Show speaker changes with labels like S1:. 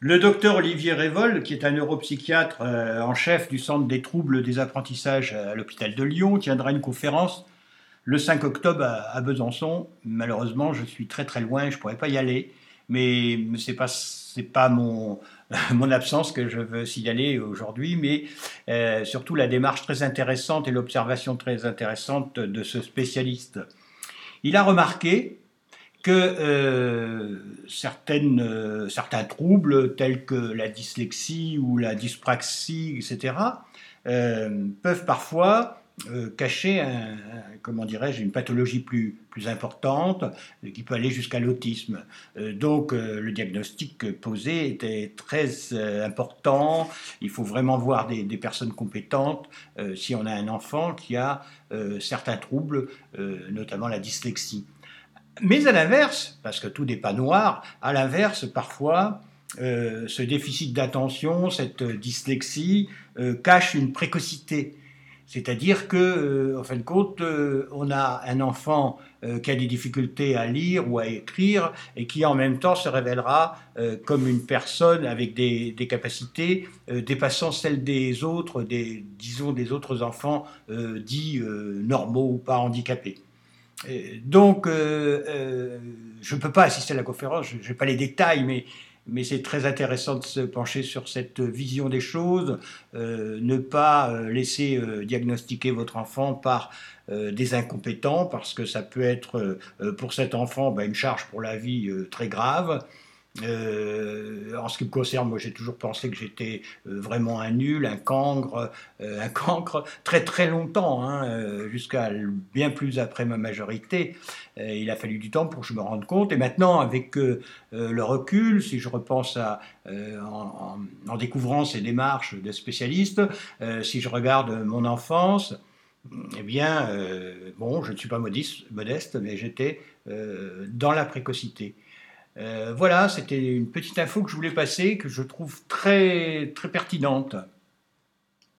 S1: Le docteur Olivier Révol, qui est un neuropsychiatre euh, en chef du Centre des troubles des apprentissages à l'hôpital de Lyon, tiendra une conférence le 5 octobre à, Besançon. Malheureusement, je suis très très loin, je ne pourrais pas y aller, mais ce n'est pas, mon absence que je veux signaler aujourd'hui, mais euh, surtout la démarche très intéressante et l'observation très intéressante de ce spécialiste. Il a remarqué que euh, certaines, euh, certains troubles tels que la dyslexie ou la dyspraxie, etc., euh, peuvent parfois cacher comment dirais-je, une pathologie plus, importante qui peut aller jusqu'à l'autisme. donc le diagnostic posé était très important. Il faut vraiment voir des personnes compétentes si on a un enfant qui a certains troubles, notamment la dyslexie. Mais à l'inverse, parce que tout n'est pas noir, à l'inverse, parfois, euh, ce déficit d'attention, cette dyslexie, euh, cache une précocité. C'est-à-dire que, euh, en fin de compte, on a un enfant qui a des difficultés à lire ou à écrire et qui en même temps se révélera comme une personne avec des, capacités dépassant celles des autres, disons des autres enfants dits normaux ou pas handicapés donc, euh, euh, je ne peux pas assister à la conférence, je n'ai pas les détails, mais, c'est très intéressant de se pencher sur cette vision des choses, euh, ne pas laisser diagnostiquer votre enfant par des incompétents, parce que ça peut être pour cet enfant ben, une charge pour la vie très grave. Euh, en ce qui me concerne, moi j'ai toujours pensé que j'étais euh, vraiment un nul, un cancre, euh, un cancre, très très longtemps, hein, jusqu'à bien plus après ma majorité. il a fallu du temps pour que je me rende compte. Et maintenant, avec le recul, si je repense à, en, en, découvrant ces démarches de spécialistes, si je regarde mon enfance, eh bien, bon, je ne suis pas modeste, modeste mais j'étais dans la précocité. Euh, voilà, c'était une petite info que je voulais passer, que je trouve très, très pertinente.